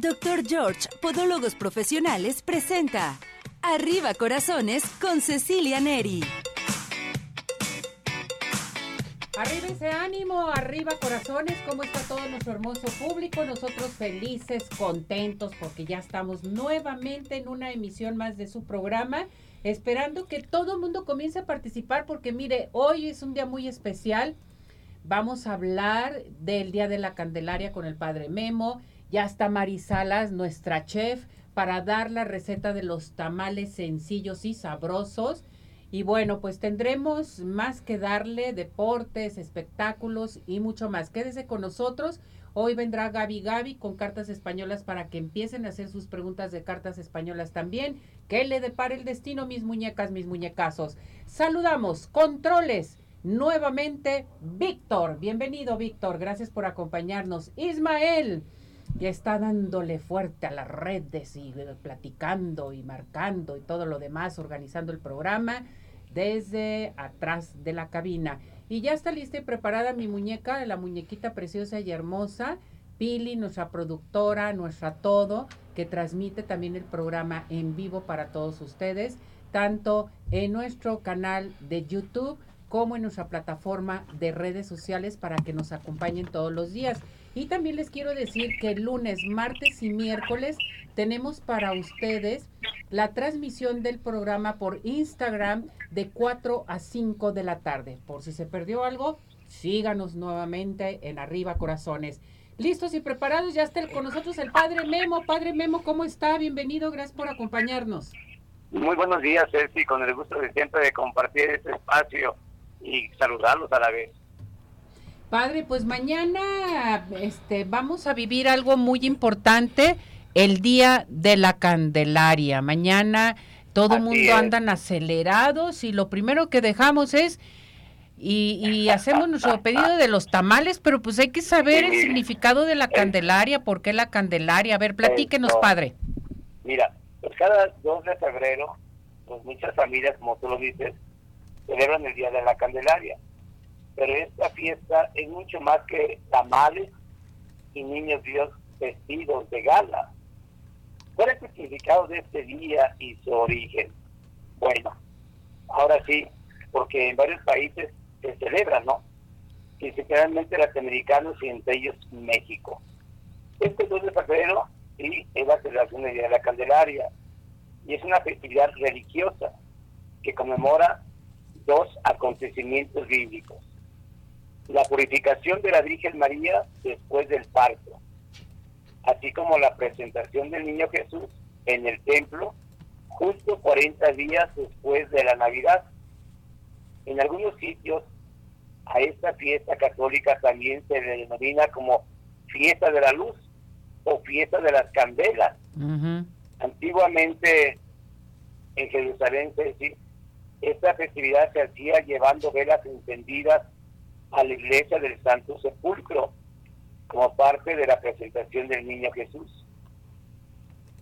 Dr. George, Podólogos Profesionales, presenta Arriba Corazones con Cecilia Neri. Arriba ese ánimo, arriba corazones, ¿cómo está todo nuestro hermoso público? Nosotros felices, contentos, porque ya estamos nuevamente en una emisión más de su programa, esperando que todo el mundo comience a participar, porque mire, hoy es un día muy especial. Vamos a hablar del Día de la Candelaria con el Padre Memo ya está Marisalas, nuestra chef, para dar la receta de los tamales sencillos y sabrosos. Y bueno, pues tendremos más que darle deportes, espectáculos y mucho más. Quédese con nosotros. Hoy vendrá Gaby Gaby con cartas españolas para que empiecen a hacer sus preguntas de cartas españolas también. ¿Qué le depara el destino, mis muñecas, mis muñecazos? Saludamos, controles. Nuevamente, Víctor. Bienvenido, Víctor. Gracias por acompañarnos. Ismael ya está dándole fuerte a las redes y platicando y marcando y todo lo demás, organizando el programa desde atrás de la cabina. Y ya está lista y preparada mi muñeca, la muñequita preciosa y hermosa, Pili, nuestra productora, nuestra todo, que transmite también el programa en vivo para todos ustedes, tanto en nuestro canal de YouTube como en nuestra plataforma de redes sociales para que nos acompañen todos los días. Y también les quiero decir que lunes, martes y miércoles tenemos para ustedes la transmisión del programa por Instagram de 4 a 5 de la tarde. Por si se perdió algo, síganos nuevamente en Arriba Corazones. Listos y preparados, ya está con nosotros el Padre Memo. Padre Memo, ¿cómo está? Bienvenido, gracias por acompañarnos. Muy buenos días, Ceci, con el gusto de siempre de compartir este espacio y saludarlos a la vez. Padre, pues mañana este, vamos a vivir algo muy importante, el Día de la Candelaria. Mañana todo el mundo andan acelerados y lo primero que dejamos es y, hacemos nuestro pedido de los tamales, pero pues hay que saber el significado de la Candelaria, por qué la Candelaria. A ver, platíquenos, padre. Mira, pues cada 2 de febrero, pues muchas familias, como tú lo dices, celebran el Día de la Candelaria pero esta fiesta es mucho más que tamales y niños Dios vestidos de gala. ¿Cuál es el significado de este día y su origen? Bueno, ahora sí, porque en varios países se celebra, ¿no? Principalmente latinoamericanos y entre ellos México. Este 2 de febrero sí, es la celebración del Día de la Candelaria y es una festividad religiosa que conmemora dos acontecimientos bíblicos la purificación de la Virgen María después del parto, así como la presentación del niño Jesús en el templo justo 40 días después de la Navidad. En algunos sitios a esta fiesta católica también se le denomina como fiesta de la luz o fiesta de las candelas. Antiguamente en Jerusalén se esta festividad se hacía llevando velas encendidas a la iglesia del Santo Sepulcro como parte de la presentación del niño Jesús.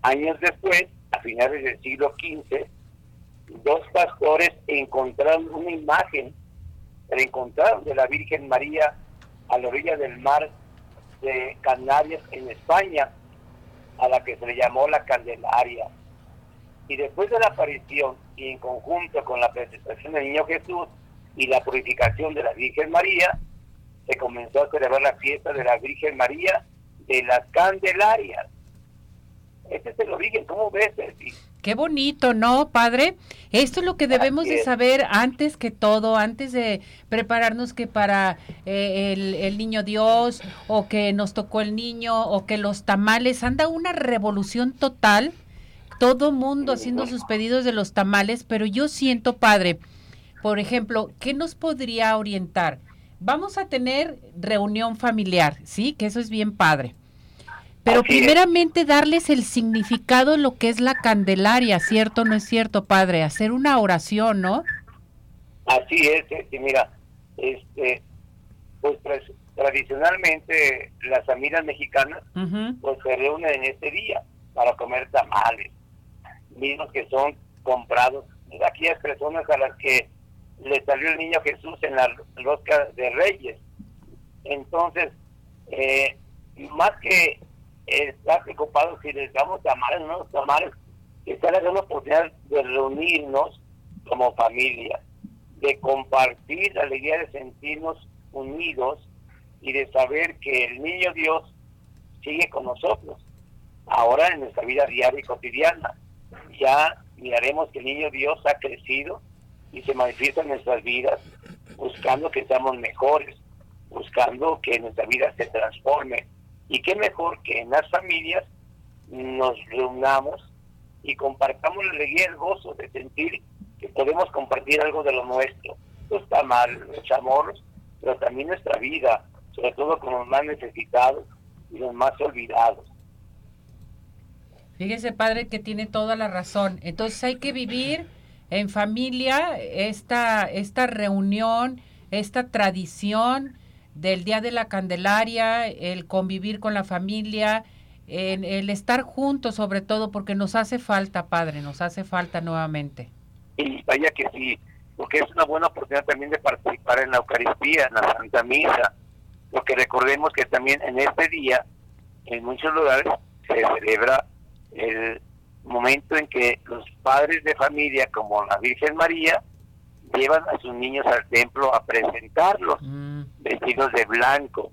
Años después, a finales del siglo XV, dos pastores encontraron una imagen, la encontraron de la Virgen María a la orilla del mar de Canarias en España, a la que se le llamó la Candelaria. Y después de la aparición y en conjunto con la presentación del niño Jesús, y la purificación de la Virgen María, se comenzó a celebrar la fiesta de la Virgen María de las Candelarias. Este es el origen, ¿cómo ves? Qué bonito, ¿no, padre? Esto es lo que debemos de saber antes que todo, antes de prepararnos que para eh, el, el, niño Dios o que nos tocó el niño o que los tamales, anda una revolución total, todo mundo haciendo sus pedidos de los tamales, pero yo siento, padre, por ejemplo, ¿qué nos podría orientar? Vamos a tener reunión familiar, ¿sí? Que eso es bien padre. Pero primeramente darles el significado de lo que es la Candelaria, ¿cierto o no es cierto, padre? Hacer una oración, ¿no? Así es, este, mira, este, pues, tradicionalmente las familias mexicanas pues se reúnen en este día para comer tamales, mismos que son comprados aquellas personas a las que le salió el niño Jesús en la rosca de Reyes. Entonces, eh, más que está preocupado si les damos tamales o no los tamales. Está la gran oportunidad de reunirnos como familia, de compartir la alegría de sentirnos unidos y de saber que el niño Dios sigue con nosotros, ahora en nuestra vida diaria y cotidiana. Ya miraremos que el niño Dios ha crecido y se manifiesta en nuestras vidas, buscando que seamos mejores, buscando que nuestra vida se transforme. Y qué mejor que en las familias nos reunamos y compartamos la alegría y el gozo de sentir que podemos compartir algo de lo nuestro. No está mal, los chamorros, pero también nuestra vida, sobre todo con los más necesitados y los más olvidados. Fíjese, padre, que tiene toda la razón. Entonces hay que vivir en familia esta, esta reunión, esta tradición del Día de la Candelaria, el convivir con la familia, el estar juntos sobre todo, porque nos hace falta, padre, nos hace falta nuevamente. Y vaya que sí, porque es una buena oportunidad también de participar en la Eucaristía, en la Santa Misa, porque recordemos que también en este día, en muchos lugares, se celebra el momento en que los padres de familia, como la Virgen María, llevan a sus niños al templo a presentarlos, mm. vestidos de blanco.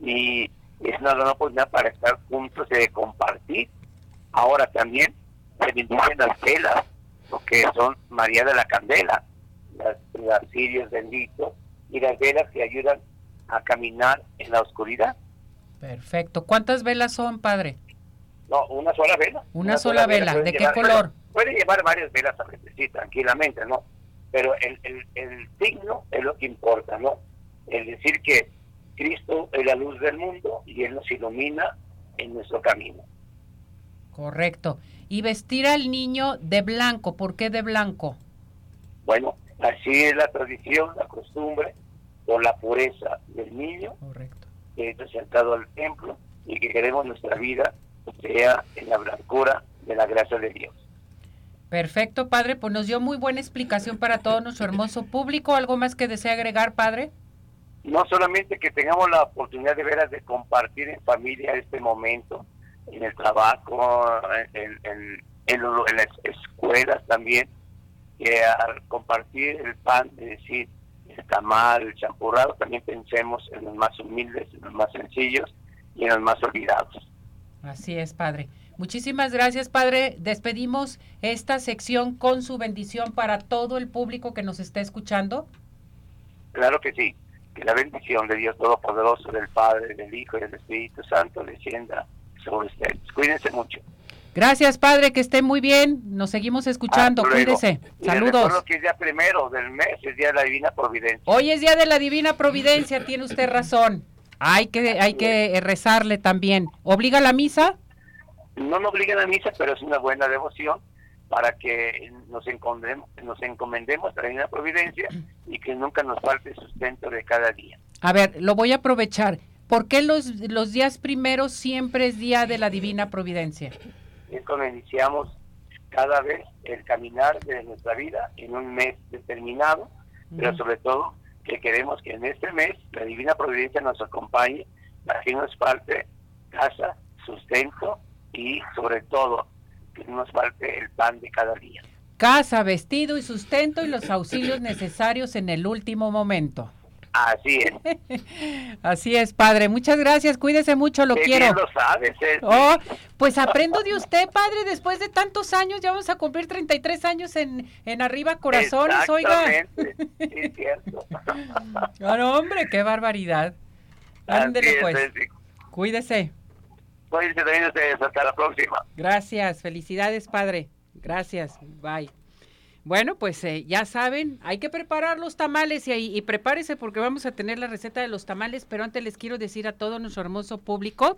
Y es una gran oportunidad para estar juntos y de compartir. Ahora también se bendicen las velas, porque son María de la Candela, las, las cirios benditos y las velas que ayudan a caminar en la oscuridad. Perfecto. ¿Cuántas velas son, padre? No, una sola vela. Una, sola, vela. ¿De qué color? Puede llevar varias velas a veces, sí, tranquilamente, ¿no? Pero el, el, el signo es lo que importa, ¿no? Es decir que Cristo es la luz del mundo y Él nos ilumina en nuestro camino. Correcto. Y vestir al niño de blanco, ¿por qué de blanco? Bueno, así es la tradición, la costumbre, por la pureza del niño, Correcto. que es presentado al templo y que queremos nuestra vida sea en la blancura de la gracia de Dios. Perfecto, padre, pues nos dio muy buena explicación para todo nuestro hermoso público. ¿Algo más que desea agregar, padre? No solamente que tengamos la oportunidad de veras de compartir en familia este momento, en el trabajo, en, en, en, las escuelas también, que al compartir el pan, es decir, el tamal, el champurrado, también pensemos en los más humildes, en los más sencillos y en los más olvidados. Así es, Padre. Muchísimas gracias, Padre. Despedimos esta sección con su bendición para todo el público que nos está escuchando. Claro que sí. Que la bendición de Dios Todopoderoso, del Padre, del Hijo y del Espíritu Santo descienda sobre ustedes. Cuídense mucho. Gracias, Padre, que esté muy bien. Nos seguimos escuchando. Cuídese. Saludos. que es día primero del mes, es día de la Divina Providencia. Hoy es día de la Divina Providencia, tiene usted razón. Hay que, hay que rezarle también. ¿Obliga la misa? No nos obliga la misa, pero es una buena devoción para que nos encomendemos, nos encomendemos a la providencia y que nunca nos falte sustento de cada día. A ver, lo voy a aprovechar. ¿Por qué los, los días primeros siempre es día de la divina providencia? Es cuando iniciamos cada vez el caminar de nuestra vida en un mes determinado, pero sobre todo que queremos que en este mes la Divina Providencia nos acompañe nos falte casa, sustento y sobre todo que no nos falte el pan de cada día. Casa, vestido y sustento y los auxilios necesarios en el último momento. Así es. Así es, padre. Muchas gracias. Cuídese mucho, lo quiero. lo sabes, ¿eh? oh, pues aprendo de usted, padre, después de tantos años. Ya vamos a cumplir 33 años en, en Arriba Corazones, oiga. Sí, cierto. no, hombre, qué barbaridad. Ándele, pues. Cuídese. También ustedes. Hasta la próxima. Gracias. Felicidades, padre. Gracias. Bye. Bueno, pues eh, ya saben, hay que preparar los tamales y, y, prepárese porque vamos a tener la receta de los tamales, pero antes les quiero decir a todo nuestro hermoso público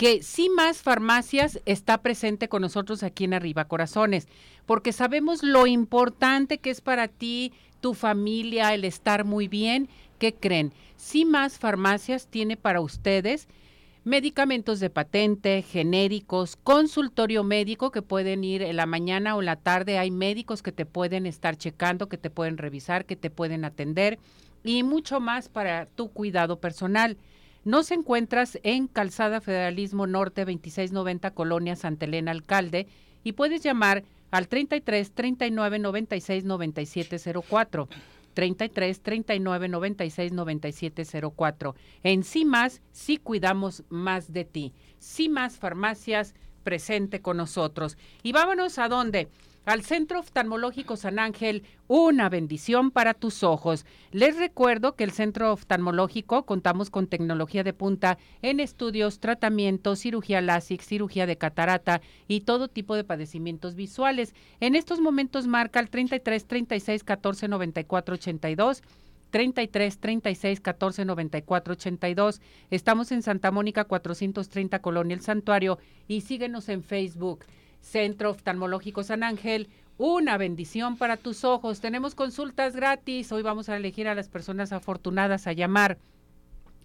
que más farmacias está presente con nosotros aquí en Arriba Corazones, porque sabemos lo importante que es para ti, tu familia, el estar muy bien. ¿Qué creen? Más farmacias tiene para ustedes medicamentos de patente, genéricos, consultorio médico que pueden ir en la mañana o la tarde. Hay médicos que te pueden estar checando, que te pueden revisar, que te pueden atender y mucho más para tu cuidado personal. Nos encuentras en Calzada Federalismo Norte 2690 Colonia Santa Elena Alcalde y puedes llamar al 33 39 96 97 04. 33 39 96 97 04. En más, sí cuidamos más de ti. Más farmacias presente con nosotros. Y vámonos a dónde? Al Centro Oftalmológico San Ángel, una bendición para tus ojos. Les recuerdo que el Centro Oftalmológico contamos con tecnología de punta en estudios, tratamientos, cirugía láser, cirugía de catarata y todo tipo de padecimientos visuales. En estos momentos marca el 33 36 14 94 82 33 36 14 94 82. Estamos en Santa Mónica 430 Colonia El Santuario y síguenos en Facebook. Centro Oftalmológico San Ángel, una bendición para tus ojos. Tenemos consultas gratis. Hoy vamos a elegir a las personas afortunadas a llamar.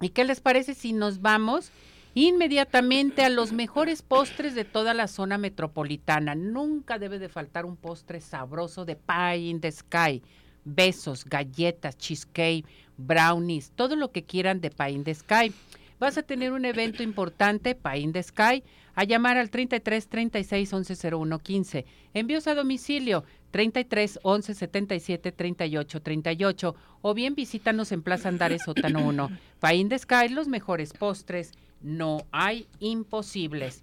¿Y qué les parece si nos vamos inmediatamente a los mejores postres de toda la zona metropolitana? Nunca debe de faltar un postre sabroso de Pie in the Sky. Besos, galletas, cheesecake, brownies, todo lo que quieran de Pie in the Sky. Vas a tener un evento importante, Pie in the Sky a llamar al 33 36 11 01 15. Envíos a domicilio 33 11 77 38 38 o bien visítanos en Plaza Andares Sótano 1. Paín de Sky, los mejores postres, no hay imposibles.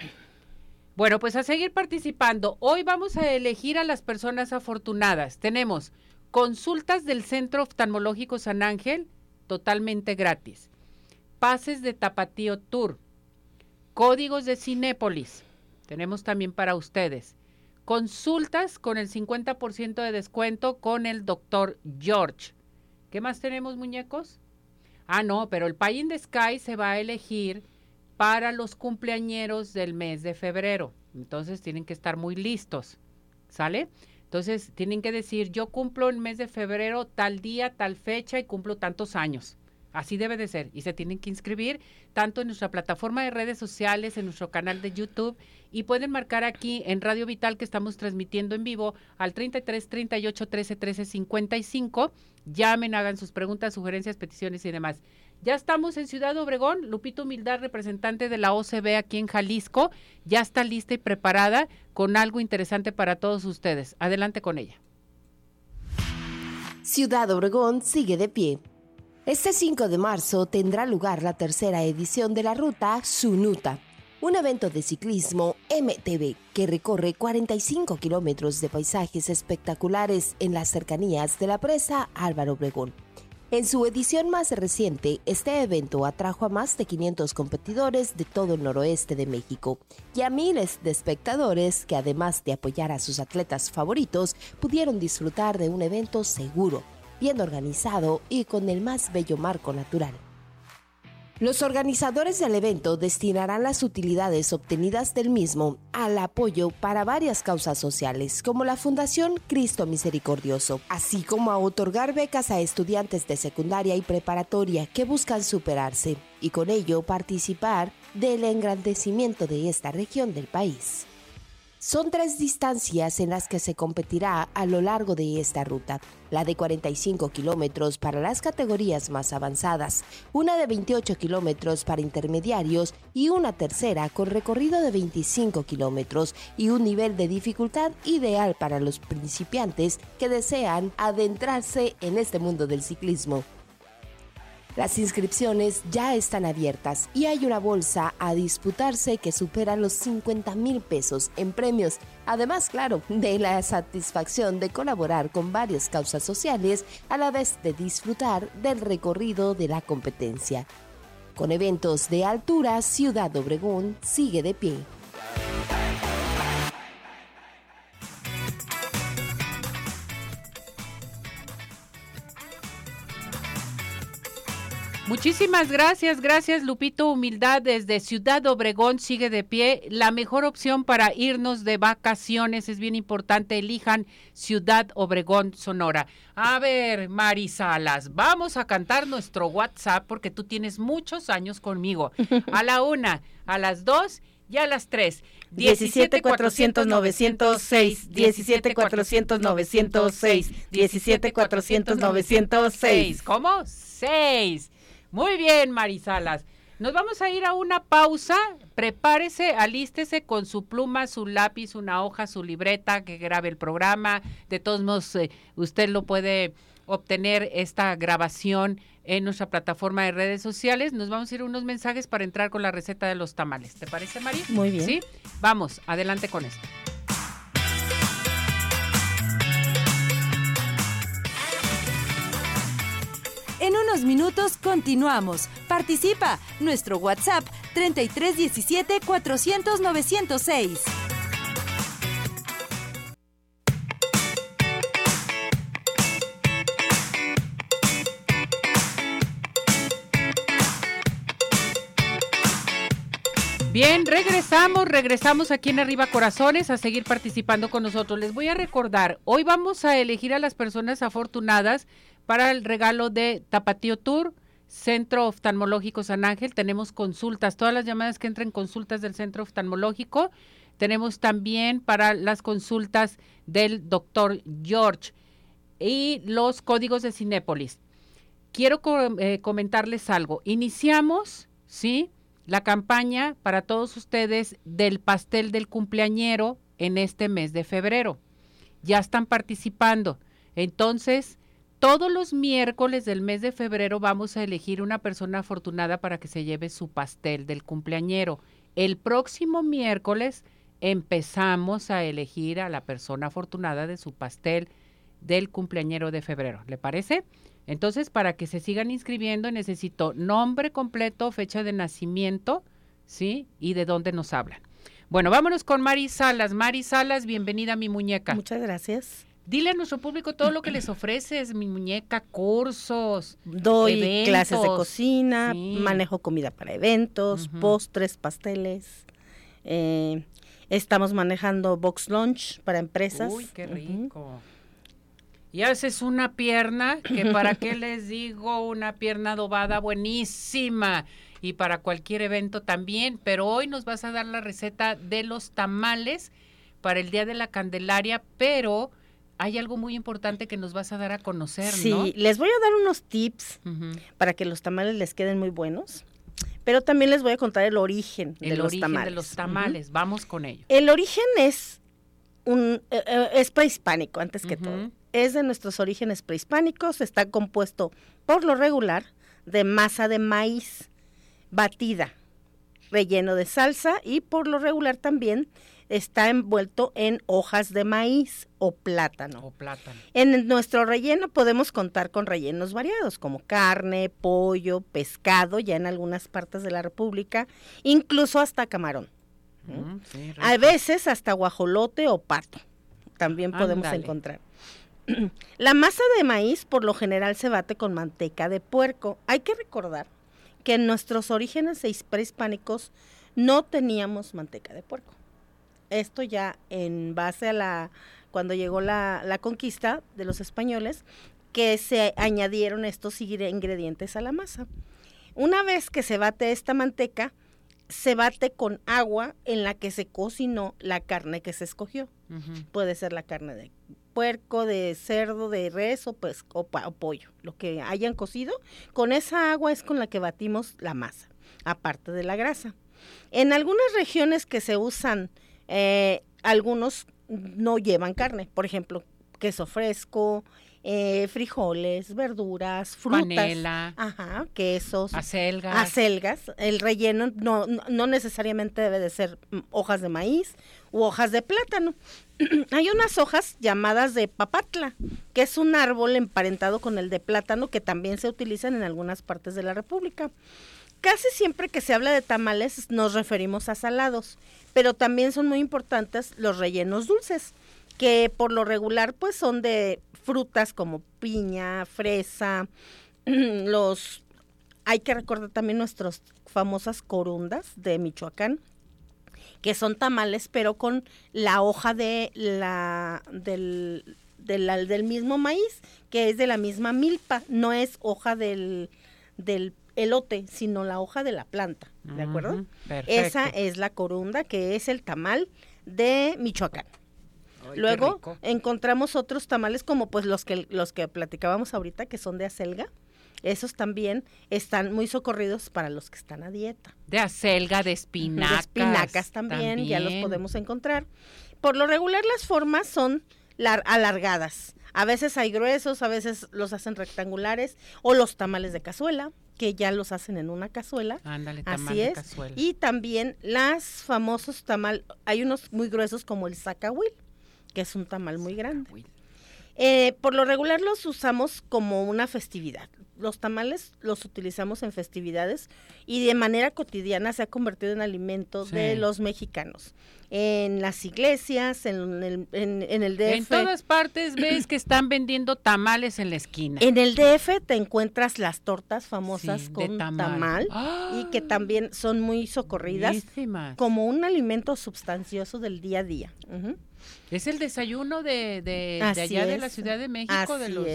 Bueno, pues a seguir participando. Hoy vamos a elegir a las personas afortunadas. Tenemos consultas del Centro Oftalmológico San Ángel, totalmente gratis. Pases de Tapatío Tour, Códigos de Cinépolis. Tenemos también para ustedes. Consultas con el 50% de descuento con el doctor George. ¿Qué más tenemos, muñecos? Ah, no, pero el Pay in the Sky se va a elegir para los cumpleañeros del mes de febrero. Entonces tienen que estar muy listos. ¿Sale? Entonces tienen que decir, yo cumplo el mes de febrero tal día, tal fecha y cumplo tantos años. Así debe de ser. Y se tienen que inscribir tanto en nuestra plataforma de redes sociales, en nuestro canal de YouTube y pueden marcar aquí en Radio Vital que estamos transmitiendo en vivo al 33 38 13 13 55. Llamen, hagan sus preguntas, sugerencias, peticiones y demás. Ya estamos en Ciudad Obregón. Lupito Humildad, representante de la OCB aquí en Jalisco, ya está lista y preparada con algo interesante para todos ustedes. Adelante con ella. Ciudad Obregón sigue de pie este 5 de marzo tendrá lugar la tercera edición de la ruta Sunuta, un evento de ciclismo MTB que recorre 45 kilómetros de paisajes espectaculares en las cercanías de la presa Álvaro Obregón. En su edición más reciente, este evento atrajo a más de 500 competidores de todo el noroeste de México y a miles de espectadores que además de apoyar a sus atletas favoritos, pudieron disfrutar de un evento seguro, bien organizado y con el más bello marco natural. Los organizadores del evento destinarán las utilidades obtenidas del mismo al apoyo para varias causas sociales, como la Fundación Cristo Misericordioso, así como a otorgar becas a estudiantes de secundaria y preparatoria que buscan superarse y con ello participar del engrandecimiento de esta región del país. Son tres distancias en las que se competirá a lo largo de esta ruta. La de 45 kilómetros para las categorías más avanzadas, una de 28 kilómetros para intermediarios y una tercera con recorrido de 25 kilómetros y un nivel de dificultad ideal para los principiantes que desean adentrarse en este mundo del ciclismo. Las inscripciones ya están abiertas y hay una bolsa a disputarse que supera los 50 mil pesos en premios. Además, claro, de la satisfacción de colaborar con varias causas sociales a la vez de disfrutar del recorrido de la competencia. Con eventos de altura, Ciudad Obregón sigue de pie. Muchísimas gracias, gracias Lupito Humildad desde Ciudad Obregón sigue de pie. La mejor opción para irnos de vacaciones es bien importante, elijan Ciudad Obregón Sonora. A ver, Marisalas, vamos a cantar nuestro WhatsApp porque tú tienes muchos años conmigo. A la una, a las dos y a las tres. 17 400 906 17 400 906 17 400 906 ¿Cómo? Seis. Muy bien, Marisalas. Nos vamos a ir a una pausa. Prepárese, alístese con su pluma, su lápiz, una hoja, su libreta que grabe el programa. De todos modos, eh, usted lo puede obtener esta grabación en nuestra plataforma de redes sociales. Nos vamos a ir unos mensajes para entrar con la receta de los tamales. ¿Te parece, María? Muy bien. Sí, vamos, adelante con esto. En unos minutos continuamos. Participa. Nuestro WhatsApp 3317 400 906. Bien, regresamos, regresamos aquí en Arriba Corazones a seguir participando con nosotros. Les voy a recordar, hoy vamos a elegir a las personas afortunadas para el regalo de Tapatío Tour, Centro Oftalmológico San Ángel. Tenemos consultas, todas las llamadas que entren consultas del Centro Oftalmológico. Tenemos también para las consultas del doctor George y los códigos de Cinépolis. Quiero eh, comentarles algo. Iniciamos, ¿sí? La campaña para todos ustedes del pastel del cumpleañero en este mes de febrero. Ya están participando. Entonces, todos los miércoles del mes de febrero vamos a elegir una persona afortunada para que se lleve su pastel del cumpleañero. El próximo miércoles empezamos a elegir a la persona afortunada de su pastel del cumpleañero de febrero. ¿Le parece? Entonces, para que se sigan inscribiendo, necesito nombre completo, fecha de nacimiento, ¿sí? Y de dónde nos hablan. Bueno, vámonos con Mari Salas. Mari Salas, bienvenida a mi muñeca. Muchas gracias. Dile a nuestro público todo lo que les ofreces, mi muñeca, cursos. Doy Eventos. clases de cocina, Sí. manejo comida para eventos, postres, pasteles. eh, estamos manejando box lunch para empresas. Uy, qué rico. Y haces una pierna, que para qué les digo, una pierna adobada buenísima. Y para cualquier evento también. Pero hoy nos vas a dar la receta de los tamales para el Día de la Candelaria, pero hay algo muy importante que nos vas a dar a conocer, Sí, ¿no? les voy a dar unos tips para que los tamales les queden muy buenos, pero también les voy a contar el origen de El los origen tamales. de los tamales. Vamos con ello. El origen es un eh, eh, es prehispánico antes que todo. Es de nuestros orígenes prehispánicos, está compuesto por lo regular de masa de maíz batida, relleno de salsa y por lo regular también está envuelto en hojas de maíz o plátano. O plátano. En nuestro relleno podemos contar con rellenos variados como carne, pollo, pescado, ya en algunas partes de la República, incluso hasta camarón. Mm, sí, A veces hasta guajolote o pato. También podemos encontrar. La masa de maíz por lo general se bate con manteca de puerco. Hay que recordar que en nuestros orígenes seis- prehispánicos no teníamos manteca de puerco. Esto ya en base a la cuando llegó la, la conquista de los españoles, que se añadieron estos ingre- ingredientes a la masa. Una vez que se bate esta manteca, se bate con agua en la que se cocinó la carne que se escogió. Puede ser la carne de puerco, de cerdo, de res o, pues, o pollo, lo que hayan cocido. Con esa agua es con la que batimos la masa, aparte de la grasa. En algunas regiones que se usan, eh, algunos no llevan carne, por ejemplo, queso fresco, eh, frijoles, verduras, frutas. Panela, Ajá, quesos, acelgas. acelgas. El relleno no, no, necesariamente debe de ser mm, hojas de maíz u hojas de plátano. Hay unas hojas llamadas de papatla, que es un árbol emparentado con el de plátano que también se utilizan en algunas partes de la República. Casi siempre que se habla de tamales nos referimos a salados, pero también son muy importantes los rellenos dulces, que por lo regular pues son de frutas como piña, fresa, los hay que recordar también nuestras famosas corundas de Michoacán, que son tamales, pero con la hoja de la del, del, del mismo maíz, que es de la misma milpa, no es hoja del, del elote, sino la hoja de la planta, ¿de acuerdo? Esa perfecto. es la corunda, que es el tamal de Michoacán. Ay, Luego encontramos otros tamales como pues los que los que platicábamos ahorita que son de acelga. Esos también están muy socorridos para los que están a dieta. De acelga, de espinacas. De espinacas también, ya los podemos encontrar. Por lo regular las formas son alargadas. A veces hay gruesos, a veces los hacen rectangulares o los tamales de cazuela, que ya los hacen en una cazuela. Ándale, tamal Así es. cazuela. Y también las famosos tamal, hay unos muy gruesos como el zacahuil, que es un tamal muy grande. Eh, por lo regular los usamos como una festividad. Los tamales los utilizamos en festividades y de manera cotidiana se ha convertido en alimento de los mexicanos. En las iglesias, en el, en, el DF. En todas partes ves que están vendiendo tamales en la esquina. En el DF te encuentras las tortas famosas con tamal, y que también son muy socorridas como un alimento sustancioso del día a día. Es el desayuno de, de, allá de la Ciudad de México, de los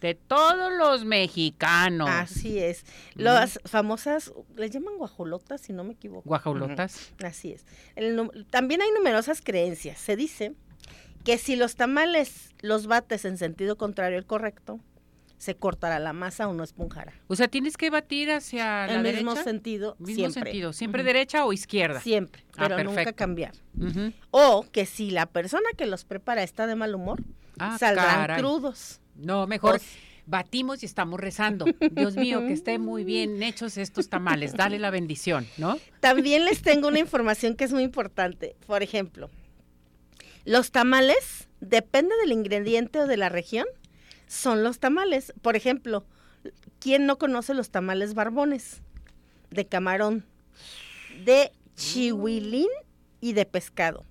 de todos los mexicanos. Así es. Las famosas, les llaman guajolotas, si no me equivoco. Guajolotas. Así es. también hay numerosas creencias. Se dice que si los tamales los bates en sentido contrario al correcto, se cortará la masa o no esponjará. O sea, tienes que batir hacia el la mismo sentido, mismo siempre. sentido, siempre derecha o izquierda. Siempre, ah, pero nunca cambiar. O que si la persona que los prepara está de mal humor, ah, saldrán crudos. No, mejor batimos y estamos rezando. Dios mío, que estén muy bien hechos estos tamales. Dale la bendición, ¿no? También les tengo una información que es muy importante. Por ejemplo, los tamales, depende del ingrediente o de la región, son los tamales. Por ejemplo, ¿quién no conoce los tamales barbones? De camarón, de chihuilín y de pescado,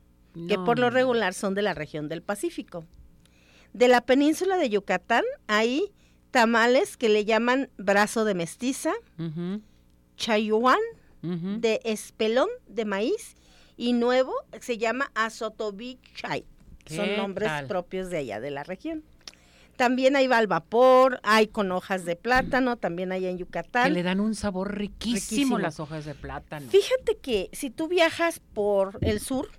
que por lo regular son de la región del Pacífico. De la península de Yucatán hay tamales que le llaman brazo de mestiza, chayuan, de espelón de maíz y nuevo se llama azotobichay. Son nombres propios de allá de la región. También hay al vapor, hay con hojas de plátano, también hay en Yucatán. Que le dan un sabor riquísimo, las hojas de plátano. Fíjate que si tú viajas por el sur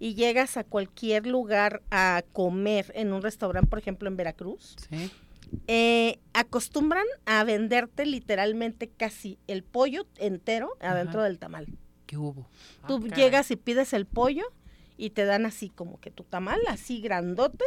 y llegas a cualquier lugar a comer en un restaurante, por ejemplo en Veracruz, eh, acostumbran a venderte literalmente casi el pollo entero adentro del tamal. ¿Qué hubo? Tú ah, llegas y pides el pollo y te dan así como que tu tamal, así grandote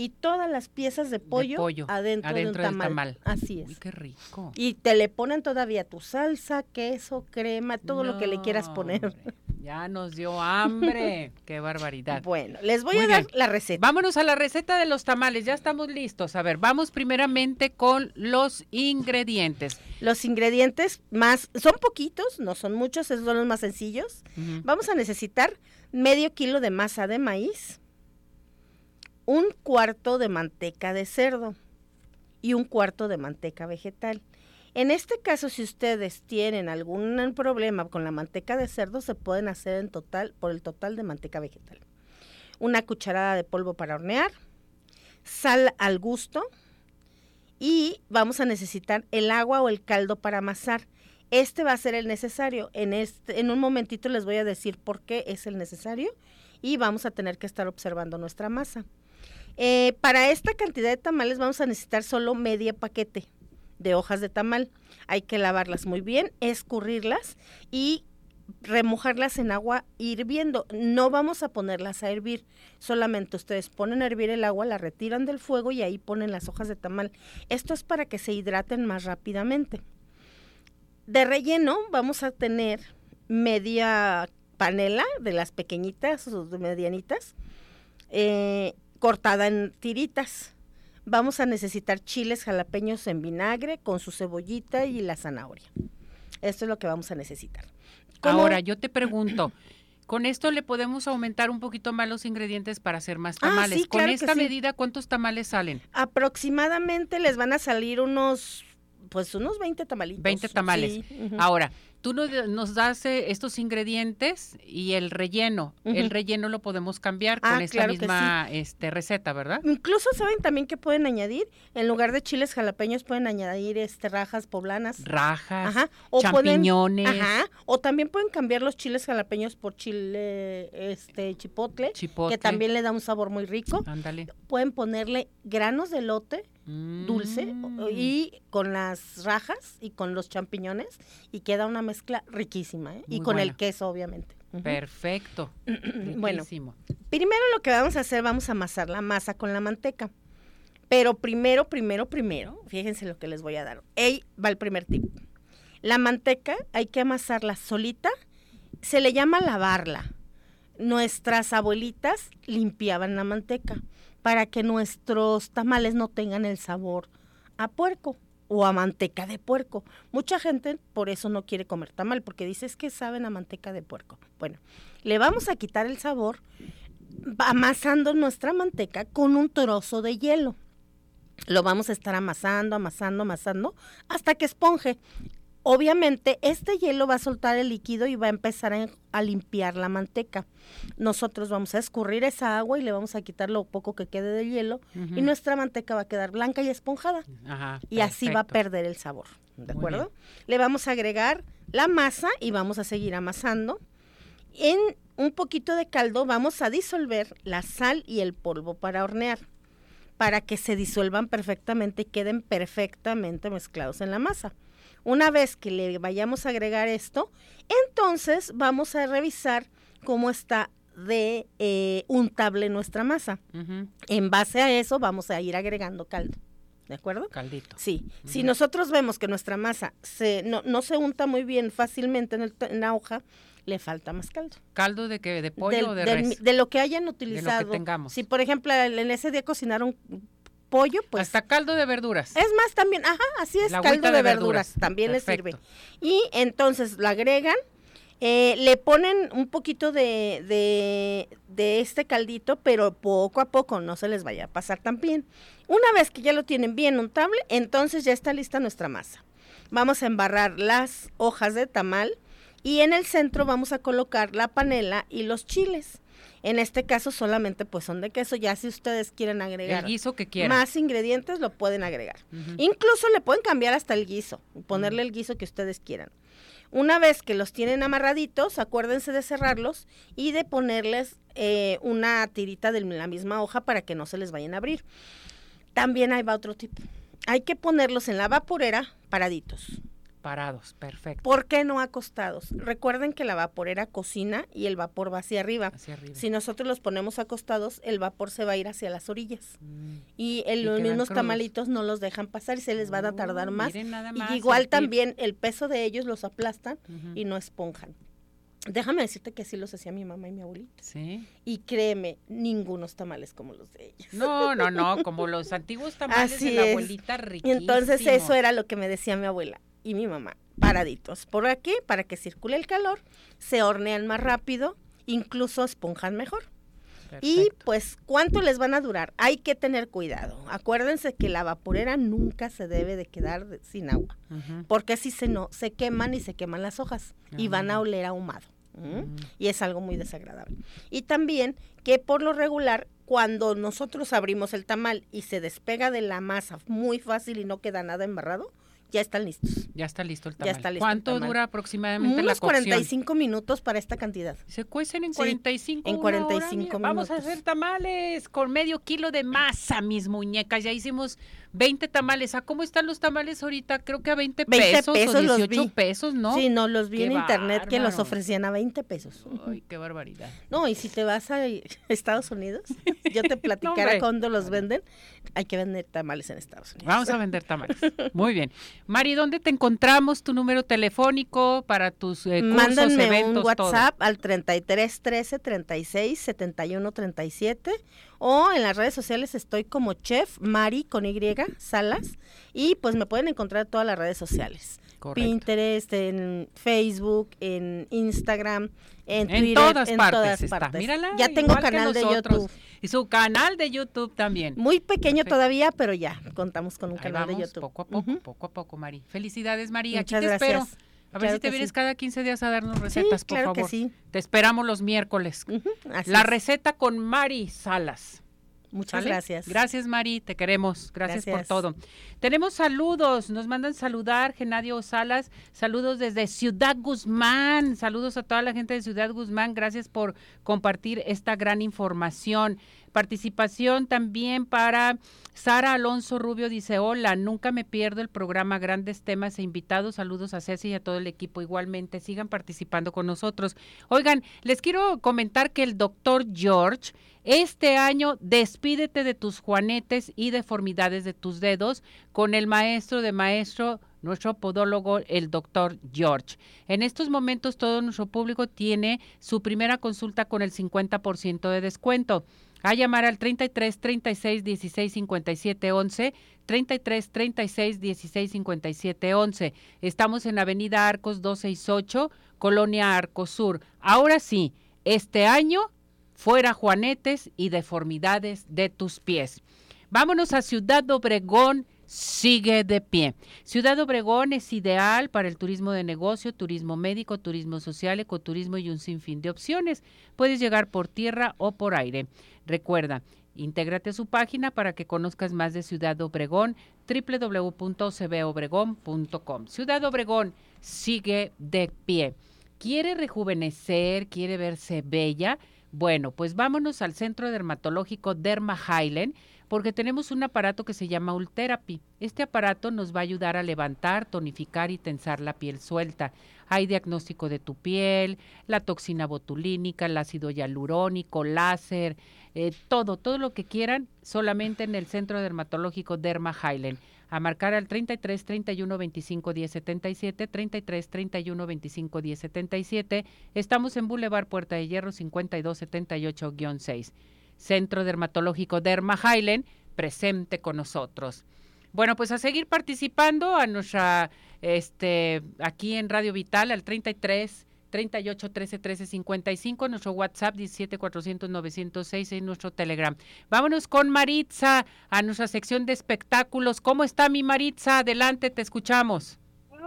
y todas las piezas de pollo, adentro, de un tamal. Así es. qué rico. Y te le ponen todavía tu salsa, queso, crema, todo lo que le quieras poner. ya nos dio hambre. qué barbaridad. Bueno, les voy a dar la receta. Vámonos a la receta de los tamales. Ya estamos listos. A ver, vamos primeramente con los ingredientes. Los ingredientes más, son poquitos, no son muchos, esos son los más sencillos. Vamos a necesitar medio kilo de masa de maíz un cuarto de manteca de cerdo y un cuarto de manteca vegetal. En este caso, si ustedes tienen algún problema con la manteca de cerdo, se pueden hacer en total por el total de manteca vegetal. Una cucharada de polvo para hornear, sal al gusto y vamos a necesitar el agua o el caldo para amasar. Este va a ser el necesario. En, este, en un momentito les voy a decir por qué es el necesario y vamos a tener que estar observando nuestra masa. Eh, para esta cantidad de tamales vamos a necesitar solo media paquete de hojas de tamal. Hay que lavarlas muy bien, escurrirlas y remojarlas en agua hirviendo. No vamos a ponerlas a hervir, solamente ustedes ponen a hervir el agua, la retiran del fuego y ahí ponen las hojas de tamal. Esto es para que se hidraten más rápidamente. De relleno vamos a tener media panela de las pequeñitas o medianitas, eh, cortada en tiritas. Vamos a necesitar chiles jalapeños en vinagre con su cebollita y la zanahoria. Esto es lo que vamos a necesitar. Ahora, yo te pregunto, ¿con esto le podemos aumentar un poquito más los ingredientes para hacer más ah, tamales? ¿Con esta medida cuántos tamales salen? Aproximadamente les van a salir unos, pues unos 20 tamalitos. 20 tamales. Ahora, Tú nos, das eh, estos ingredientes y el relleno. El relleno lo podemos cambiar con ah, esta misma este, receta, ¿verdad? Incluso saben también que pueden añadir, en lugar de chiles jalapeños pueden añadir este rajas poblanas. Rajas, o champiñones. ajá, o también pueden cambiar los chiles jalapeños por chile este chipotle, que también le da un sabor muy rico. Ándale. Pueden ponerle granos de lote dulce Mm. y con las rajas y con los champiñones y queda una mezcla riquísima, ¿eh? y con el queso obviamente. Perfecto. Bueno. Primero lo que vamos a hacer, vamos a amasar la masa con la manteca. Pero primero, primero, primero, fíjense lo que les voy a dar. Ahí va el primer tip. La manteca hay que amasarla solita, se le llama lavarla. Nuestras abuelitas limpiaban la manteca para que nuestros tamales no tengan el sabor a puerco o a manteca de puerco. Mucha gente por eso no quiere comer tamal porque dice es que saben a manteca de puerco. Bueno, le vamos a quitar el sabor amasando nuestra manteca con un trozo de hielo. Lo vamos a estar amasando, amasando, amasando hasta que esponje. Obviamente, este hielo va a soltar el líquido y va a empezar a, a limpiar la manteca. Nosotros vamos a escurrir esa agua y le vamos a quitar lo poco que quede del hielo y nuestra manteca va a quedar blanca y esponjada Ajá, y así va a perder el sabor. ¿De Muy acuerdo? Le vamos a agregar la masa y vamos a seguir amasando. En un poquito de caldo vamos a disolver la sal y el polvo para hornear, para que se disuelvan perfectamente y queden perfectamente mezclados en la masa. Una vez que le vayamos a agregar esto, entonces vamos a revisar cómo está de eh, untable nuestra masa. En base a eso vamos a ir agregando caldo. ¿De acuerdo? Caldito. Sí, si nosotros vemos que nuestra masa se, no, no se unta muy bien fácilmente en, el t- en la hoja, le falta más caldo. ¿Caldo de qué? ¿De pollo Del- o de del res? de lo que hayan utilizado. tengamos. Si, por ejemplo, en ese día cocinaron pollo, pues... Hasta caldo de verduras. Es más, también, ajá, así es, La caldo de, de verduras, verduras. también les sirve. Y entonces lo agregan, eh, le ponen un poquito de, de, de este caldito, pero poco a poco, no se les vaya a pasar tan bien. Una vez que ya lo tienen bien untable, entonces ya está lista nuestra masa. Vamos a embarrar las hojas de tamal y en el centro vamos a colocar la panela y los chiles. En este caso solamente pues son de queso, ya si ustedes quieren agregar El guiso que quieran. más ingredientes lo pueden agregar. Incluso le pueden cambiar hasta el guiso, ponerle el guiso que ustedes quieran. Una vez que los tienen amarraditos, acuérdense de cerrarlos y de ponerles eh, una tirita de la misma hoja para que no se les vayan a abrir. También ahí va otro tipo. Hay que ponerlos en la vaporera paraditos. Parados, perfecto. ¿Por qué no acostados? Recuerden que la vaporera cocina y el vapor va hacia arriba. Hacia arriba. Si nosotros los ponemos acostados, el vapor se va a ir hacia las orillas Mm. y en Y los mismos tamalitos no los dejan pasar y se les van a tardar Oh, más. miren nada Y más igual el también el peso de ellos los aplastan y no esponjan. Déjame decirte que así los hacía mi mamá y mi abuelita. Sí. Y créeme, ningunos tamales como los de ellas. No, no, no, como los antiguos tamales Así de la abuelita Y riquísimos. entonces eso era lo que me decía mi abuela y mi mamá. Paraditos. ¿Por aquí? Para que circule el calor, se hornean más rápido, incluso esponjan mejor. Y pues, ¿cuánto les van a durar? Hay que tener cuidado. Acuérdense que la vaporera nunca se debe de quedar de- sin agua, porque si se no, se queman y se queman las hojas y van a Ah. oler ahumado. Mm. Y es algo muy desagradable. Y también que por lo regular, cuando nosotros abrimos el tamal y se despega de la masa muy fácil y no queda nada embarrado, ya están listos. Ya está listo el Ya tamal. está listo el ¿Cuánto tamal. dura aproximadamente la Unos cocción? 45 minutos para esta cantidad. Se cuecen en Sí, 45 en una hora, 45 mira. Vamos a minutos. hacer tamales con medio kilo de masa, mis muñecas. Ya hicimos 20 tamales. ¿A cómo están los tamales ahorita? Creo que a 20, 20 pesos, pesos o los 18 vi. pesos, ¿no? Sí, no, los vi Qué en internet que los ofrecían a 20 pesos. Ay, qué barbaridad. No, y si te vas a Estados Unidos, yo te platicara hombre. cuándo los venden. Hay que vender tamales en Estados Unidos. Vamos a vender tamales. Muy bien. Mari, ¿dónde te encontramos? Tu número telefónico para tus eh, cursos, Mándenme eventos, un todo. WhatsApp al 33 13 36 71 37 o en las redes sociales estoy como Chef Mari con Y Salas y pues me pueden encontrar en todas las redes sociales. Correcto. Pinterest, en Facebook, en Instagram, en, En Twitter, todas en partes todas está. partes. Mírala, ya tengo canal de. YouTube. Y su canal de YouTube también. Muy pequeño Perfecto. todavía, pero ya contamos con un Ahí canal de YouTube. poco a poco, poco a poco, Mari. Felicidades, Mari. Aquí Muchas te espero. A ver Claro si te vienes sí. cada 15 días a darnos recetas, sí, por claro favor. que sí. Te esperamos los miércoles. La es. receta con Mari Salas. Muchas ¿Sale? gracias. Gracias, Mari, te queremos. Gracias, por Gracias. todo. Tenemos saludos, nos mandan saludar Genadio Salas, saludos desde Ciudad Guzmán, saludos a toda la gente de Ciudad Guzmán, gracias por compartir esta gran información. Participación también para Sara Alonso Rubio dice, hola, nunca me pierdo el programa, grandes temas e invitados, saludos a Ceci y a todo el equipo igualmente, sigan participando con nosotros. Oigan, les quiero comentar que el doctor George este año despídete de tus juanetes y deformidades de tus dedos con el maestro de maestro, nuestro podólogo, el doctor George. En estos momentos todo nuestro público tiene su primera consulta con el 50% de descuento. A llamar al 33 36 16 57 11, 33 36 16 57 11. Estamos en Avenida Arcos 268, Colonia Arcos Sur. Ahora sí, este año fuera juanetes y deformidades de tus pies. Vámonos a Ciudad Obregón, sigue de pie. Ciudad Obregón es ideal para el turismo de negocio, turismo médico, turismo social, ecoturismo y un sinfín de opciones. Puedes llegar por tierra o por aire. Recuerda, intégrate a su página para que conozcas más de Ciudad Obregón, www.cbobregón.com. Ciudad Obregón sigue de pie. ¿Quiere rejuvenecer? ¿Quiere verse bella? Bueno, pues vámonos al centro dermatológico Derma Highland porque tenemos un aparato que se llama Ultherapy. Este aparato nos va a ayudar a levantar, tonificar y tensar la piel suelta. Hay diagnóstico de tu piel, la toxina botulínica, el ácido hialurónico, láser, eh, todo, todo lo que quieran, solamente en el centro dermatológico Derma Highland a marcar al 33 31 25 10 77, 33 31 25 10 77. Estamos en Boulevard Puerta de Hierro 52 78-6. Centro Dermatológico Derma Highland, presente con nosotros. Bueno, pues a seguir participando a nuestra, este, aquí en Radio Vital al 33 38 13 13 55, nuestro WhatsApp 17 400 906 y nuestro Telegram. Vámonos con Maritza a nuestra sección de espectáculos. ¿Cómo está mi Maritza? Adelante, te escuchamos.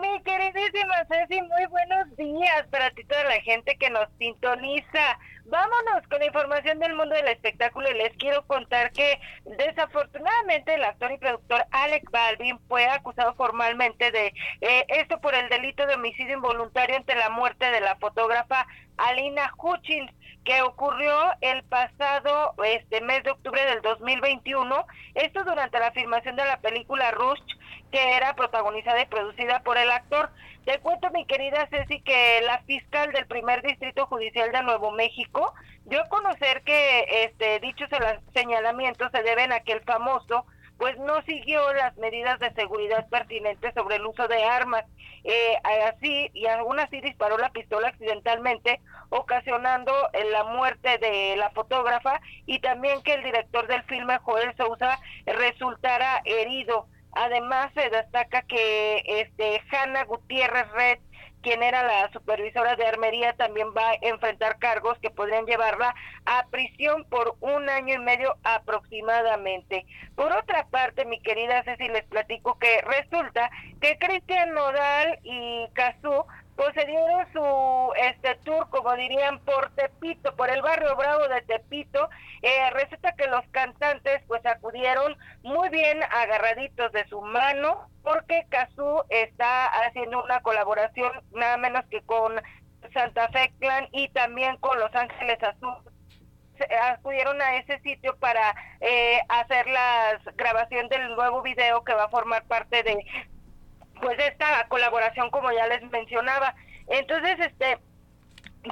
Mi queridísima Ceci, muy buenos días para ti toda la gente que nos sintoniza. Vámonos con la información del mundo del espectáculo y les quiero contar que desafortunadamente el actor y productor Alec Baldwin fue acusado formalmente de eh, esto por el delito de homicidio involuntario ante la muerte de la fotógrafa Alina Hutchins que ocurrió el pasado este mes de octubre del 2021, esto durante la filmación de la película Rush, que era protagonizada y producida por el actor. Te cuento, mi querida Ceci, que la fiscal del primer distrito judicial de Nuevo México dio a conocer que este, dichos señalamientos se deben a que el famoso pues no siguió las medidas de seguridad pertinentes sobre el uso de armas. Eh, así, y aún así disparó la pistola accidentalmente, ocasionando eh, la muerte de la fotógrafa y también que el director del filme, Joel Sousa, resultara herido. Además, se destaca que este Hanna Gutiérrez Red quien era la supervisora de armería, también va a enfrentar cargos que podrían llevarla a prisión por un año y medio aproximadamente. Por otra parte, mi querida Ceci, les platico que resulta que Cristian Nodal y Cazú procedieron su este tour, como dirían, por Tepito, por el barrio Bravo de Tepito. Eh, resulta que los cantantes pues acudieron muy bien agarraditos de su mano, porque Cazú está haciendo una colaboración nada menos que con Santa Fe Clan y también con Los Ángeles Azul acudieron a ese sitio para eh, hacer la grabación del nuevo video que va a formar parte de pues esta colaboración como ya les mencionaba. Entonces, este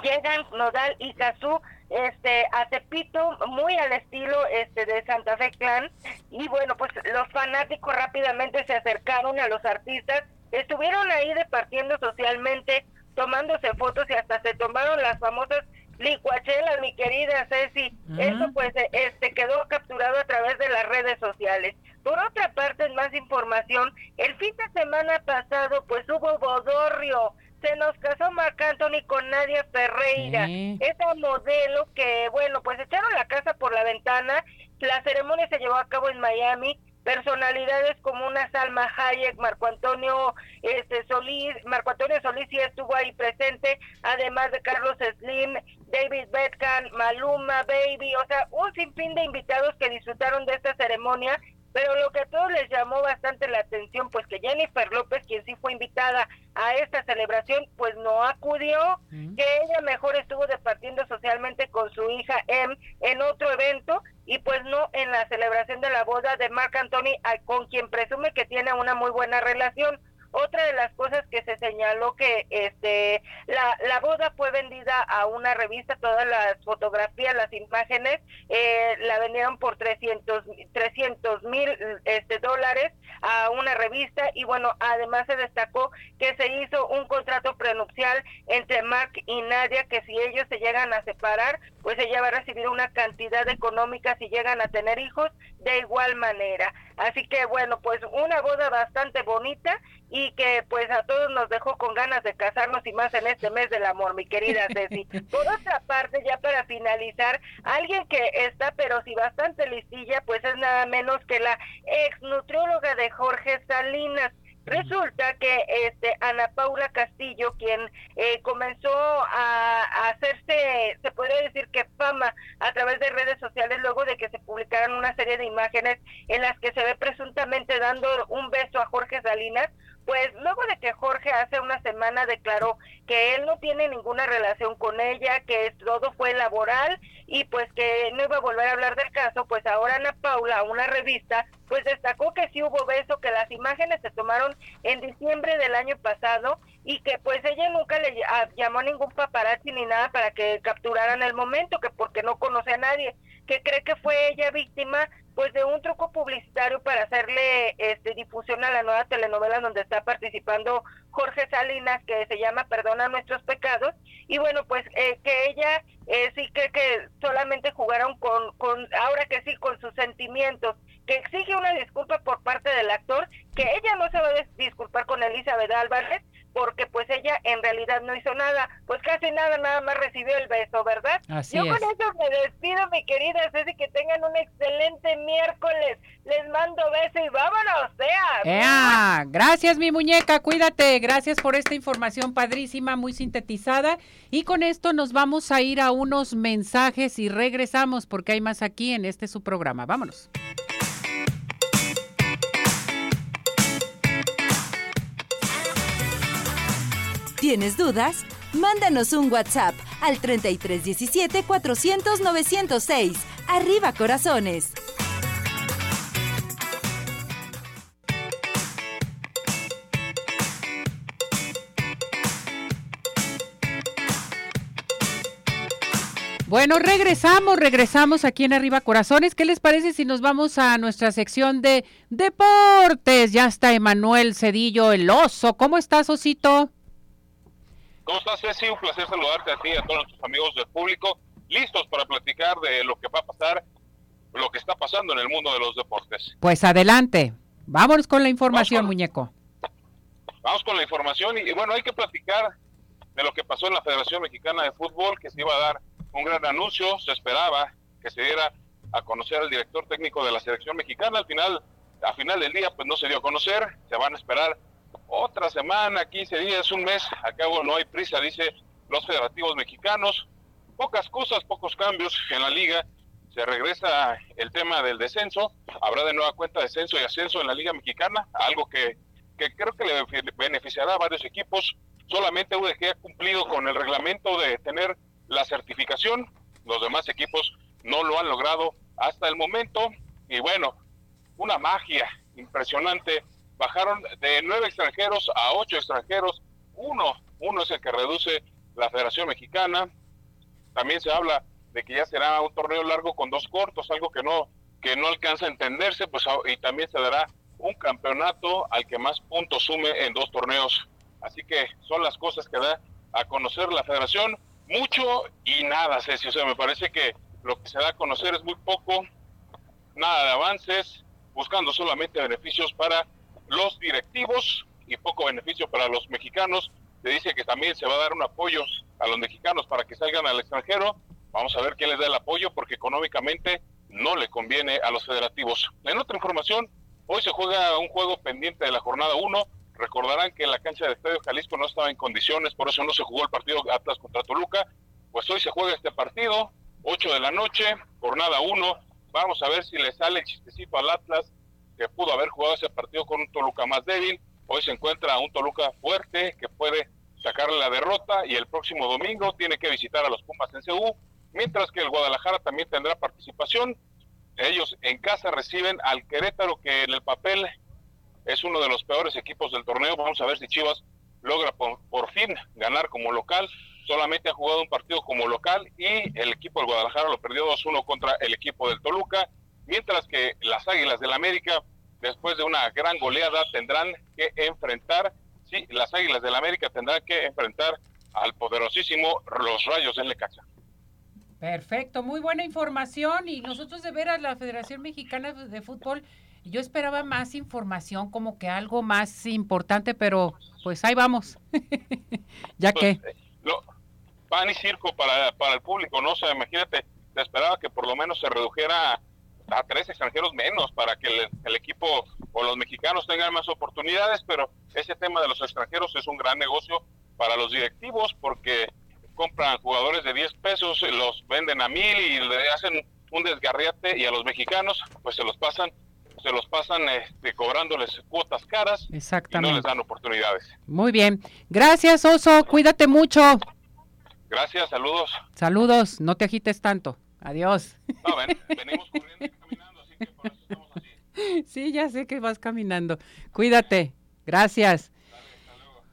llegan Nodal y Cazú este a Tepito muy al estilo este de Santa Fe Clan y bueno, pues los fanáticos rápidamente se acercaron a los artistas, estuvieron ahí departiendo socialmente, tomándose fotos y hasta se tomaron las famosas licuachelas, mi querida Ceci. Eso pues este quedó capturado a través de las redes sociales. Por otra parte, en más información, el fin de semana pasado pues hubo bodorrio. Se nos casó Marc Anthony con Nadia Ferreira, esa modelo que, bueno, pues echaron la casa por la ventana. La ceremonia se llevó a cabo en Miami personalidades como una Salma Hayek, Marco Antonio este Solís, Marco Antonio Solís sí estuvo ahí presente, además de Carlos Slim, David Beckham, Maluma, Baby, o sea, un sinfín de invitados que disfrutaron de esta ceremonia pero lo que a todos les llamó bastante la atención, pues que Jennifer López, quien sí fue invitada a esta celebración, pues no acudió, que ella mejor estuvo departiendo socialmente con su hija Em en otro evento y pues no en la celebración de la boda de Marc Anthony, con quien presume que tiene una muy buena relación. Otra de las cosas que se señaló que este la, la boda fue vendida a una revista, todas las fotografías, las imágenes, eh, la vendieron por 300 mil este, dólares a una revista. Y bueno, además se destacó que se hizo un contrato prenupcial entre Mark y Nadia que si ellos se llegan a separar, pues ella va a recibir una cantidad económica si llegan a tener hijos de igual manera. Así que bueno, pues una boda bastante bonita y que pues a todos nos dejó con ganas de casarnos y más en este mes del amor, mi querida Ceci. Por otra parte, ya para finalizar, alguien que está pero sí bastante listilla, pues es nada menos que la ex nutrióloga de Jorge Salinas. Resulta que este Ana Paula Castillo, quien eh, comenzó a, hacerse, se podría decir que fama a través de redes sociales luego de que se publicaran una serie de imágenes en las que se ve presuntamente dando un beso a Jorge Salinas, pues luego de que Jorge hace una semana declaró que él no tiene ninguna relación con ella, que todo fue laboral y pues que no iba a volver a hablar del caso, pues ahora Ana Paula, una revista, pues destacó que sí hubo beso, que las imágenes se tomaron en diciembre del año pasado y que pues ella nunca le llamó a ningún paparazzi ni nada para que capturaran el momento, que porque no conoce a nadie, que cree que fue ella víctima pues de un truco publicitario para hacerle este difusión a la nueva telenovela donde está participando Jorge Salinas que se llama Perdona nuestros pecados. Y bueno pues eh, que ella eh, sí cree que solamente jugaron con, con ahora que sí con sus sentimientos que exige una disculpa por parte del actor que ella no se va a disculpar con Elizabeth Álvarez porque pues ella en realidad no hizo nada, pues casi nada, nada más recibió el beso, ¿verdad? Así Yo es. con eso me despido, mi querida Ceci, que tengan un excelente miércoles, les mando beso y vámonos, sea. ¡Ea! Gracias, mi muñeca, cuídate. Gracias por esta información padrísima, muy sintetizada. Y con esto nos vamos a ir a unos mensajes y regresamos porque hay más aquí en este su programa. Vámonos. ¿Tienes dudas? Mándanos un WhatsApp al 3317 400 906. Arriba corazones. Bueno, regresamos, regresamos aquí en Arriba Corazones. ¿Qué les parece si nos vamos a nuestra sección de deportes? Ya está Emanuel Cedillo, el oso. ¿Cómo estás, osito? ¿Cómo estás, Ceci? Un placer saludarte a ti y a todos nuestros amigos del público. Listos para platicar de lo que va a pasar, lo que está pasando en el mundo de los deportes. Pues adelante. Vámonos con la información, Vamos con- muñeco. Vamos con la información y, y bueno, hay que platicar de lo que pasó en la Federación Mexicana de Fútbol, que se iba a dar un gran anuncio, se esperaba que se diera a conocer al director técnico de la selección mexicana, al final, a final del día pues no se dio a conocer, se van a esperar otra semana, 15 días, un mes, a cabo no hay prisa, dice los federativos mexicanos, pocas cosas, pocos cambios en la liga, se regresa el tema del descenso, habrá de nueva cuenta descenso y ascenso en la liga mexicana, algo que, creo que le beneficiará a varios equipos, solamente UDG ha cumplido con el reglamento de tener la certificación, los demás equipos no lo han logrado hasta el momento, y bueno, una magia impresionante, bajaron de nueve extranjeros a ocho extranjeros, uno, uno es el que reduce la Federación Mexicana, también se habla de que ya será un torneo largo con dos cortos, algo que no que no alcanza a entenderse, pues ah, y también se dará un campeonato al que más puntos sume en dos torneos. Así que son las cosas que da a conocer la Federación, mucho y nada, Ceci, o sea, me parece que lo que se da a conocer es muy poco, nada de avances, buscando solamente beneficios para los directivos y poco beneficio para los mexicanos. Se dice que también se va a dar un apoyo a los mexicanos para que salgan al extranjero. Vamos a ver quién les da el apoyo porque económicamente no le conviene a los federativos. En otra información, hoy se juega un juego pendiente de la jornada 1. Recordarán que la cancha del Estadio Jalisco no estaba en condiciones, por eso no se jugó el partido Atlas contra Toluca. Pues hoy se juega este partido, 8 de la noche, jornada 1. Vamos a ver si le sale el chistecito al Atlas, que pudo haber jugado ese partido con un Toluca más débil. Hoy se encuentra un Toluca fuerte que puede sacarle la derrota y el próximo domingo tiene que visitar a los Pumas en CU, mientras que el Guadalajara también tendrá participación. ellos en casa reciben al Querétaro, que en el papel es uno de los peores equipos del torneo. Vamos a ver si Chivas logra por, fin ganar como local. Solamente ha jugado un partido como local y el equipo del Guadalajara lo perdió 2-1 contra el equipo del Toluca, mientras que las Águilas del América, después de una gran goleada, tendrán que enfrentar, sí, las Águilas del América tendrán que enfrentar al poderosísimo Los Rayos del Necaxa. Perfecto, muy buena información y nosotros de veras la Federación Mexicana de Fútbol yo esperaba más información, como que algo más importante, pero pues ahí vamos. ya pues, que. Eh, pan y circo para, para el público, ¿no? O sea, imagínate, te esperaba que por lo menos se redujera a tres extranjeros menos para que el, equipo o los mexicanos tengan más oportunidades, pero ese tema de los extranjeros es un gran negocio para los directivos porque compran jugadores de 10 pesos, los venden a mil y le hacen un desgarriate y a los mexicanos pues se los pasan se los pasan este, cobrándoles cuotas caras Exactamente. y no les dan oportunidades. Muy bien. Gracias, Oso. Cuídate mucho. Gracias, saludos. Saludos, no te agites tanto. Adiós. No, venimos corriendo y caminando, así que por eso estamos así. Sí, ya sé que vas caminando. Cuídate. Gracias.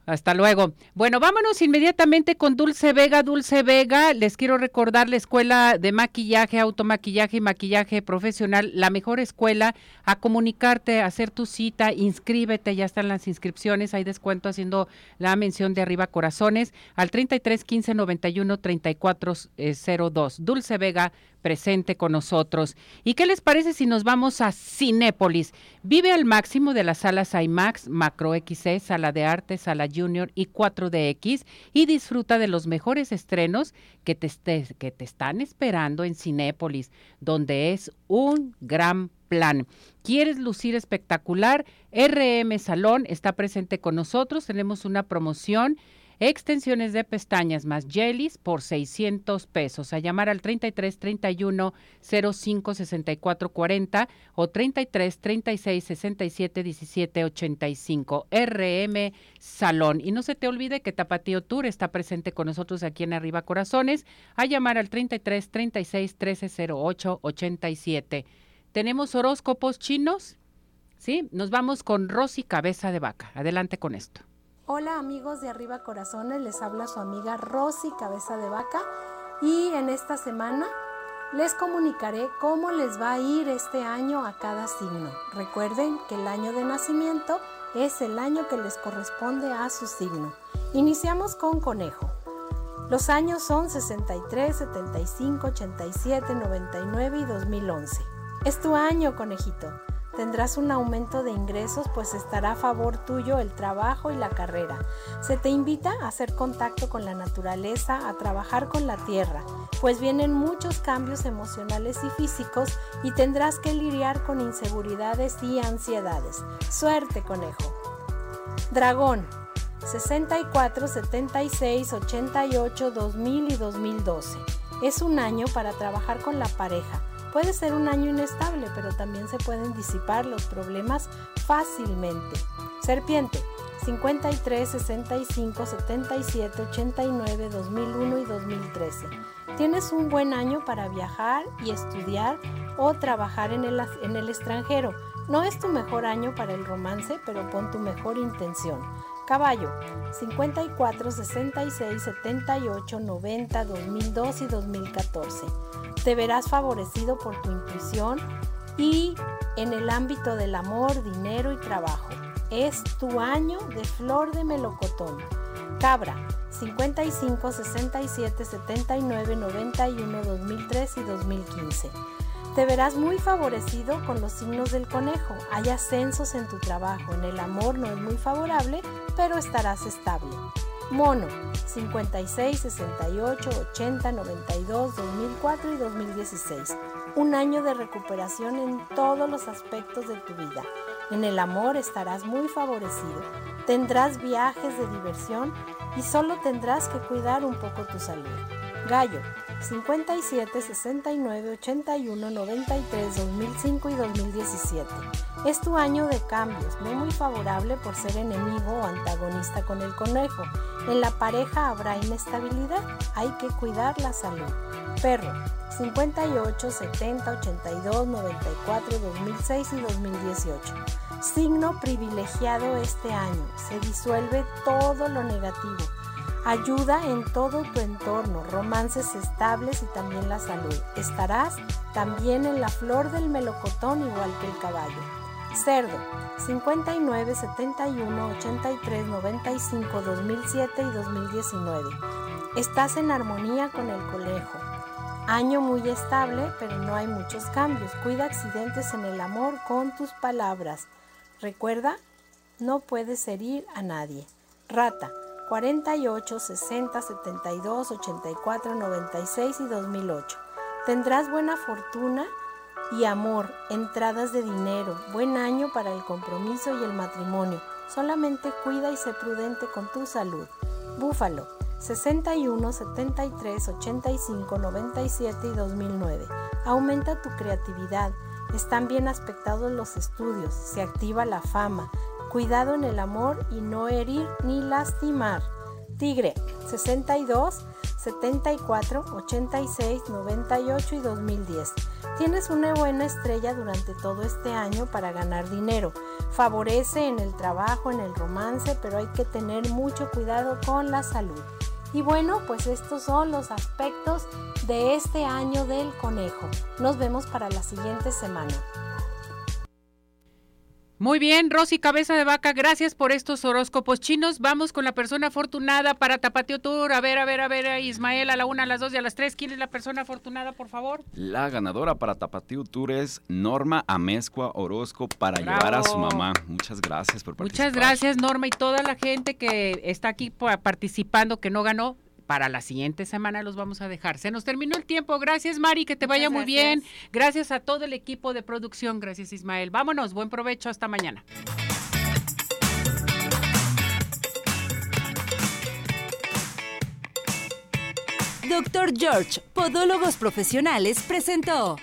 Hasta luego. Bueno, vámonos inmediatamente con Dulce Vega. Dulce Vega, les quiero recordar la escuela de maquillaje, automaquillaje y maquillaje profesional, la mejor escuela a comunicarte, a hacer tu cita, inscríbete, ya están las inscripciones, hay descuento haciendo la mención de arriba corazones al 33 15 91 34 02. Dulce Vega presente con nosotros. ¿Y qué les parece si nos vamos a Cinépolis? Vive al máximo de las salas IMAX, Macro XC, Sala de Arte, Sala Junior y 4DX y disfruta de los mejores estrenos que te, que te están esperando en Cinépolis, donde es un gran plan. ¿Quieres lucir espectacular? RM Salón está presente con nosotros. Tenemos una promoción Extensiones de pestañas más jellies por 600 pesos. A llamar al 33 31 05 64 40 o 33 36 67 17 85. RM Salón. Y no se te olvide que Tapatío Tour está presente con nosotros aquí en Arriba Corazones. A llamar al 33 36 13 08 87. Tenemos horóscopos chinos. ¿Sí? Nos vamos con Rosy Cabeza de Vaca. Adelante con esto. Hola amigos de Arriba Corazones, les habla su amiga Rosy Cabeza de Vaca y en esta semana les comunicaré cómo les va a ir este año a cada signo. Recuerden que el año de nacimiento es el año que les corresponde a su signo. Iniciamos con conejo. Los años son 63, 75, 87, 99 y 2011. Es tu año, conejito tendrás un aumento de ingresos pues estará a favor tuyo el trabajo y la carrera. Se te invita a hacer contacto con la naturaleza, a trabajar con la tierra, pues vienen muchos cambios emocionales y físicos y tendrás que lidiar con inseguridades y ansiedades. Suerte, conejo. Dragón. 64, 76, 88, 2000 y 2012. Es un año para trabajar con la pareja Puede ser un año inestable, pero también se pueden disipar los problemas fácilmente. Serpiente, 53, 65, 77, 89, 2001 y 2013. Tienes un buen año para viajar y estudiar o trabajar en el, en el extranjero. No es tu mejor año para el romance, pero pon tu mejor intención. Caballo, 54, 66, 78, 90, 2002 y 2014. Te verás favorecido por tu intuición y en el ámbito del amor, dinero y trabajo. Es tu año de flor de melocotón. Cabra, 55, 67, 79, 91, 2003 y 2015. Te verás muy favorecido con los signos del conejo. Hay ascensos en tu trabajo. En el amor no es muy favorable, pero estarás estable. Mono, 56, 68, 80, 92, 2004 y 2016. Un año de recuperación en todos los aspectos de tu vida. En el amor estarás muy favorecido. Tendrás viajes de diversión y solo tendrás que cuidar un poco tu salud. Gallo, 57, 69, 81, 93, 2005 y 2017. Es tu año de cambios, no muy favorable por ser enemigo o antagonista con el conejo. En la pareja habrá inestabilidad, hay que cuidar la salud. Perro, 58, 70, 82, 94, 2006 y 2018. Signo privilegiado este año, se disuelve todo lo negativo. Ayuda en todo tu entorno, romances estables y también la salud. Estarás también en la flor del melocotón igual que el caballo. Cerdo, 59, 71, 83, 95, 2007 y 2019. Estás en armonía con el conejo. Año muy estable, pero no hay muchos cambios. Cuida accidentes en el amor con tus palabras. Recuerda, no puedes herir a nadie. Rata, 48, 60, 72, 84, 96 y 2008. Tendrás buena fortuna y amor, entradas de dinero, buen año para el compromiso y el matrimonio. Solamente cuida y sé prudente con tu salud. Búfalo, 61, 73, 85, 97 y 2009. Aumenta tu creatividad. Están bien aspectados los estudios. Se activa la fama. Cuidado en el amor y no herir ni lastimar. Tigre, 62, 74, 86, 98 y 2010. Tienes una buena estrella durante todo este año para ganar dinero. Favorece en el trabajo, en el romance, pero hay que tener mucho cuidado con la salud. Y bueno, pues estos son los aspectos de este año del conejo. Nos vemos para la siguiente semana. Muy bien, Rosy Cabeza de Vaca, gracias por estos horóscopos chinos. Vamos con la persona afortunada para Tapatio Tour. A ver, a ver, a ver, Ismael, a la una, a las dos y a las tres. ¿Quién es la persona afortunada, por favor? La ganadora para Tapatio Tour es Norma Amezcua Orozco para llevar a su mamá. Muchas gracias por participar. Muchas gracias, Norma, y toda la gente que está aquí participando, que no ganó para la siguiente semana los vamos a dejar. Se nos terminó el tiempo. Gracias, Mari, que te vaya muy bien. Gracias a todo el equipo de producción. Gracias, Ismael. Vámonos, buen provecho. Hasta mañana. Doctor George, Podólogos Profesionales, presentó